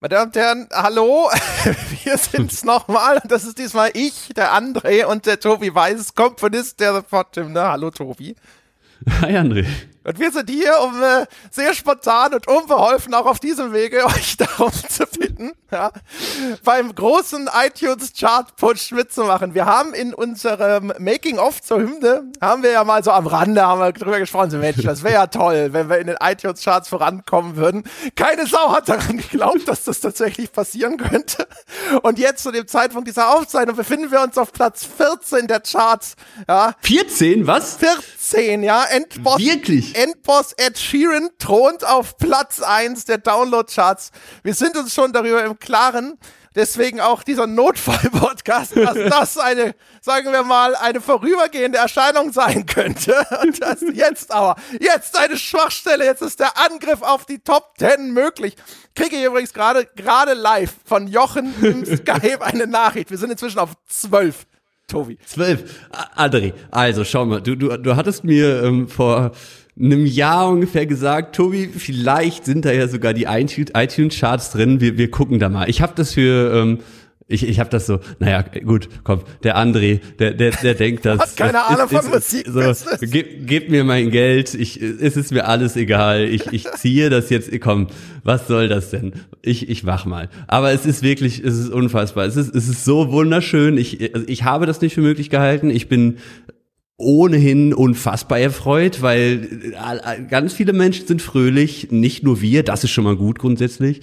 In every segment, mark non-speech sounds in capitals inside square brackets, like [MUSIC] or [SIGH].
Meine Damen und Herren, hallo, [LAUGHS] wir sind's nochmal. Das ist diesmal ich, der André und der Tobi Weiß, Komponist der Forthymne. Hallo Tobi. Hi André. Und wir sind hier, um äh, sehr spontan und unbeholfen auch auf diesem Wege [LAUGHS] euch darum zu bitten, ja, beim großen iTunes Chart Push mitzumachen. Wir haben in unserem Making of zur Hymne, haben wir ja mal so am Rande haben wir drüber gesprochen, so Mensch, das wäre ja toll, wenn wir in den iTunes Charts vorankommen würden. Keine Sau hat daran geglaubt, dass das tatsächlich passieren könnte. Und jetzt zu dem Zeitpunkt dieser Aufzeichnung befinden wir uns auf Platz 14 der Charts. Ja. 14, was? 14, ja. Endboss, Wirklich? Endboss Ed Sheeran thront auf Platz 1 der Download-Charts. Wir sind uns schon darüber im Klaren. Deswegen auch dieser Notfall-Podcast, dass [LAUGHS] das eine, sagen wir mal, eine vorübergehende Erscheinung sein könnte. [LAUGHS] Und das jetzt aber, jetzt eine Schwachstelle, jetzt ist der Angriff auf die Top 10 möglich. Kriege ich übrigens gerade, gerade live von Jochen im [LAUGHS] Skype eine Nachricht. Wir sind inzwischen auf 12. Tobi. Zwölf. A- André, also schau mal, du, du, du hattest mir ähm, vor einem Jahr ungefähr gesagt, Tobi, vielleicht sind da ja sogar die iTunes- iTunes-Charts drin, wir, wir gucken da mal. Ich habe das für, ähm, ich, ich habe das so, naja, gut, komm, der André, der, der, der denkt, dass... Hat keine das Ahnung von so, Musikbusiness. gib, gib mir mein Geld, ich, es ist mir alles egal, ich, ich ziehe das jetzt, komm, was soll das denn? Ich, ich wach mal. Aber es ist wirklich, es ist unfassbar, es ist, es ist so wunderschön, ich, also ich habe das nicht für möglich gehalten, ich bin ohnehin unfassbar erfreut, weil äh, ganz viele Menschen sind fröhlich, nicht nur wir, das ist schon mal gut grundsätzlich.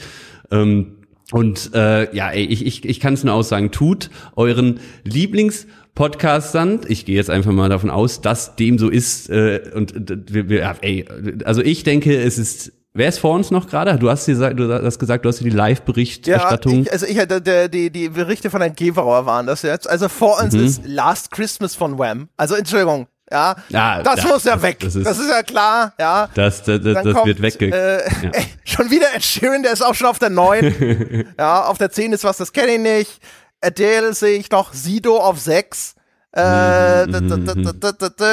Ähm, und äh, ja, ich, ich, ich kann es nur aussagen, tut euren Lieblingspodcastern, ich gehe jetzt einfach mal davon aus, dass dem so ist, äh, und wir, wir, ey, also ich denke, es ist Wer ist vor uns noch gerade? Du hast gesagt, du hast gesagt, du hast die Live-Berichterstattung. ich, also ich hatte die, die Berichte von Herrn Geverauer waren das jetzt. Also vor uns Mhm. ist Last Christmas von Wham. Also Entschuldigung, ja. Ja, das ja, muss ja das- weg. das Das ist- ist, ja klar, ja. das das, das, das kommt, wird wegge... Äh, Ja. [LAUGHS] ey, schon wieder Ed Sheeran, der ist auch schon auf der 9. [LAUGHS] ja, auf der 10 ist was, das kenne ich nicht. Adele sehe ich noch. Sido auf 6.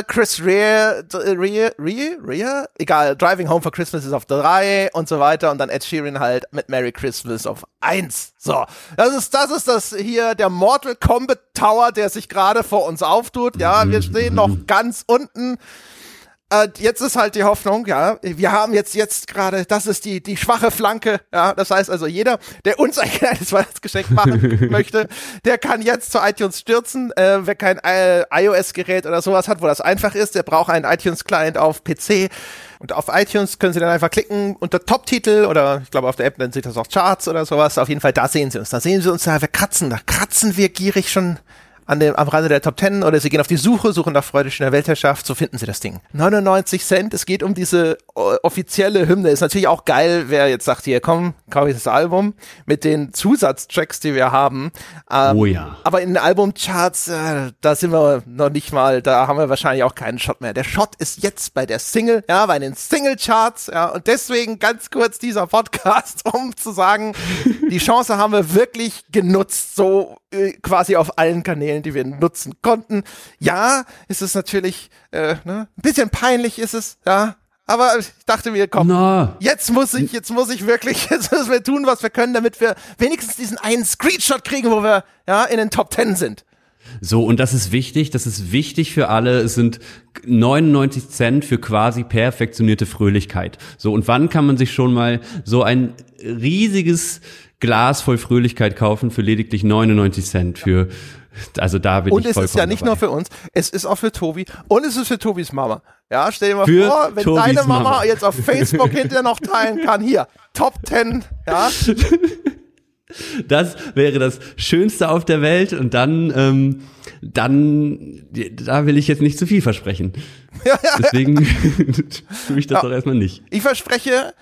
Chris Rea, Rea, Rea, Rea? Egal, Driving Home for Christmas ist auf 3 und so weiter und dann Ed Sheeran halt mit Merry Christmas auf 1. So, das ist, das ist das hier, der Mortal Kombat Tower, der sich gerade vor uns auftut. Ja, wir stehen noch ganz unten. Äh, jetzt ist halt die Hoffnung, ja, wir haben jetzt jetzt gerade, das ist die die schwache Flanke, ja, das heißt also jeder, der uns ein kleines [LAUGHS] Weihnachtsgeschenk machen [LAUGHS] möchte, der kann jetzt zu iTunes stürzen. Äh, wer kein äh, iOS-Gerät oder sowas hat, wo das einfach ist, der braucht einen iTunes-Client auf PC. Und auf iTunes können Sie dann einfach klicken unter Top-Titel oder ich glaube auf der App dann sieht das auch Charts oder sowas. Auf jeden Fall, da sehen Sie uns. Da sehen Sie uns, da wir kratzen, da kratzen wir gierig schon an dem, am Rande der Top 10 oder Sie gehen auf die Suche, suchen nach Freude in der Weltherrschaft, so finden Sie das Ding. 99 Cent, es geht um diese äh, offizielle Hymne. Ist natürlich auch geil, wer jetzt sagt, hier komm, kaufe ich das Album mit den Zusatztracks, die wir haben. Ähm, Oh ja. Aber in den Albumcharts, äh, da sind wir noch nicht mal, da haben wir wahrscheinlich auch keinen Shot mehr. Der Shot ist jetzt bei der Single, ja, bei den Single-Charts, ja, und deswegen ganz kurz dieser Podcast, [LAUGHS] um zu sagen, die Chance haben wir wirklich genutzt, so äh, quasi auf allen Kanälen, die wir nutzen konnten. Ja, ist es natürlich, äh, ne, ein bisschen peinlich ist es, ja, aber ich dachte mir, komm, Na, Jetzt muss ich, jetzt muss ich wirklich, [LAUGHS] jetzt müssen wir tun, was wir können, damit wir wenigstens diesen einen Screenshot kriegen, wo wir ja in den Top 10 sind. So, und das ist wichtig, das ist wichtig für alle. Es sind 99 Cent für quasi perfektionierte Fröhlichkeit. So, und wann kann man sich schon mal so ein riesiges Glas voll Fröhlichkeit kaufen für lediglich 99 Cent für, also da bin Und ich es ist ja nicht dabei. nur für uns, es ist auch für Tobi und es ist für Tobis Mama. Ja, stell dir mal Für vor, wenn Tobis deine Mama, Mama. jetzt auf Facebook hinterher noch teilen kann, hier, Top 10, ja, [LAUGHS] Das wäre das Schönste auf der Welt und dann, ähm, dann, da will ich jetzt nicht zu viel versprechen. [LAUGHS] Deswegen [LAUGHS] tue ich das Ja. doch erstmal nicht. ich verspreche,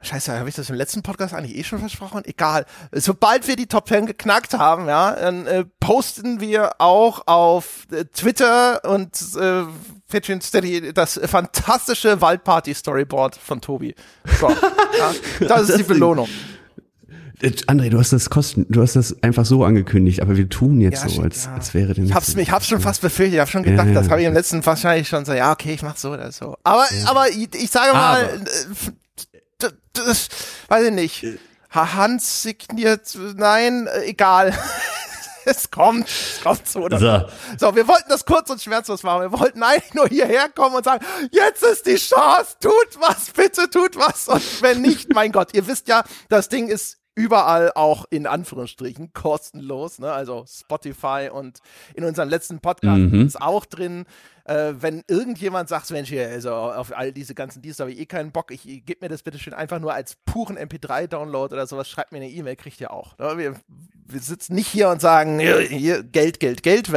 Scheiße, habe ich das im letzten Podcast eigentlich eh schon versprochen? Egal. Sobald wir die Top 10 geknackt haben, ja, dann äh, posten wir auch auf äh, Twitter und äh, Patreon Steady das fantastische Waldparty-Storyboard von Tobi. So, ja, das ist die Ding. Belohnung. Äh, André, du hast das kosten, du hast das einfach so angekündigt, aber wir tun jetzt Ja, so, als, ja. als wäre denn Ich hab's, ich hab's schon fast befürchtet, ich hab schon gedacht, Ja, das habe ich im letzten wahrscheinlich schon so, ja, okay, ich mach so oder so. Aber, aber ich, ich sage mal, Aber. äh, das, das, weiß ich nicht. Hans signiert, nein, äh, egal. [LAUGHS] es kommt, es kommt so oder so. So, wir wollten das kurz und schmerzlos machen. Wir wollten eigentlich nur hierher kommen und sagen, jetzt ist die Chance, tut was, bitte tut was. Und wenn nicht, mein Gott, ihr wisst ja, das Ding ist überall auch in Anführungsstrichen [LAUGHS] kostenlos, ne? also Spotify und in unserem letzten Podcast mhm. ist auch drin äh, wenn irgendjemand sagt, Mensch, hier, also auf all diese ganzen Dienste habe ich eh keinen Bock, ich, ich gebe mir das bitte schön einfach nur als puren MP3-Download oder sowas, schreibt mir eine E-Mail, kriegt ihr auch. Ne? Wir, wir sitzen nicht hier und sagen, hier, Geld, Geld, Geld.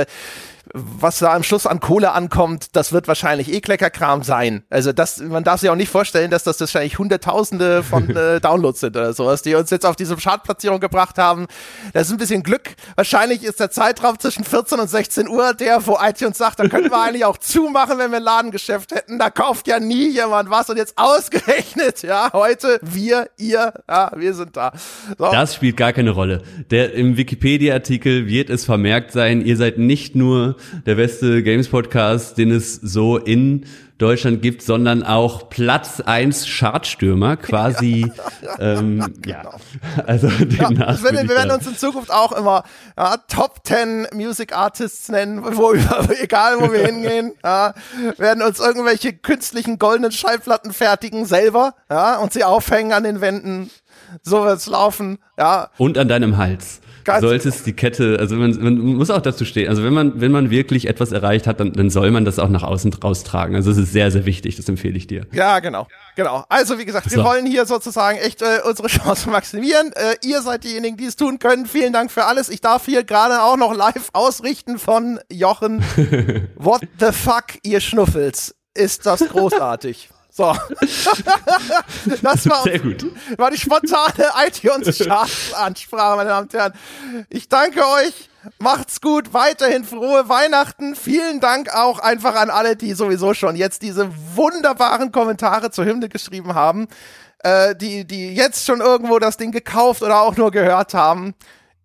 Was da am Schluss an Kohle ankommt, das wird wahrscheinlich eh Kleckerkram sein. Also das, man darf sich auch nicht vorstellen, dass das wahrscheinlich Hunderttausende von [LAUGHS] äh, Downloads sind oder sowas, die uns jetzt auf diese Chartplatzierung gebracht haben. Das ist ein bisschen Glück. Wahrscheinlich ist der Zeitraum zwischen 14 und 16 Uhr der, wo iTunes sagt, da könnten wir [LAUGHS] eigentlich auch zumachen, wenn wir ein Ladengeschäft hätten. Da kauft ja nie jemand was und jetzt ausgerechnet, ja, heute wir, ihr, ja, wir sind da. So. Das spielt gar keine Rolle. Der, Im Wikipedia-Artikel wird es vermerkt sein, ihr seid nicht nur der beste Games-Podcast, den es so in Deutschland gibt, sondern auch Platz 1 Chartstürmer, [LAUGHS] quasi. Ja, ähm, ja. Genau. also den ja, wir, werden, wir werden uns in Zukunft auch immer ja, Top 10 Music Artists nennen, wo [LAUGHS] egal wo wir hingehen, ja, werden uns irgendwelche künstlichen goldenen Schallplatten fertigen selber, ja, und sie aufhängen an den Wänden. So wird's laufen, ja. Und an deinem Hals. Ganz solltest die Kette, also man, man muss auch dazu stehen, also wenn man, wenn man wirklich etwas erreicht hat, dann, dann soll man das auch nach außen raustragen. Also es ist sehr, sehr wichtig, das empfehle ich dir. Ja, genau. Genau. Also wie gesagt, so. wir wollen hier sozusagen echt äh, unsere [LAUGHS] Chance maximieren. Äh, ihr seid diejenigen, die es tun können. Vielen Dank für alles. Ich darf hier gerade auch noch live ausrichten von Jochen. [LAUGHS] What the fuck, ihr Schnuffels. Ist das großartig. So. [LAUGHS] das war, Sehr gut. war die spontane iTunes-Ansprache, meine Damen und Herren. Ich danke euch. Macht's gut, weiterhin frohe Weihnachten. Vielen Dank auch einfach an alle, die sowieso schon jetzt diese wunderbaren Kommentare zur Hymne geschrieben haben, äh, die, die jetzt schon irgendwo das Ding gekauft oder auch nur gehört haben.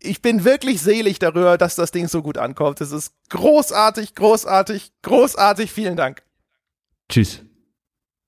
Ich bin wirklich selig darüber, dass das Ding so gut ankommt. Es ist großartig, großartig, großartig. Vielen Dank. Tschüss.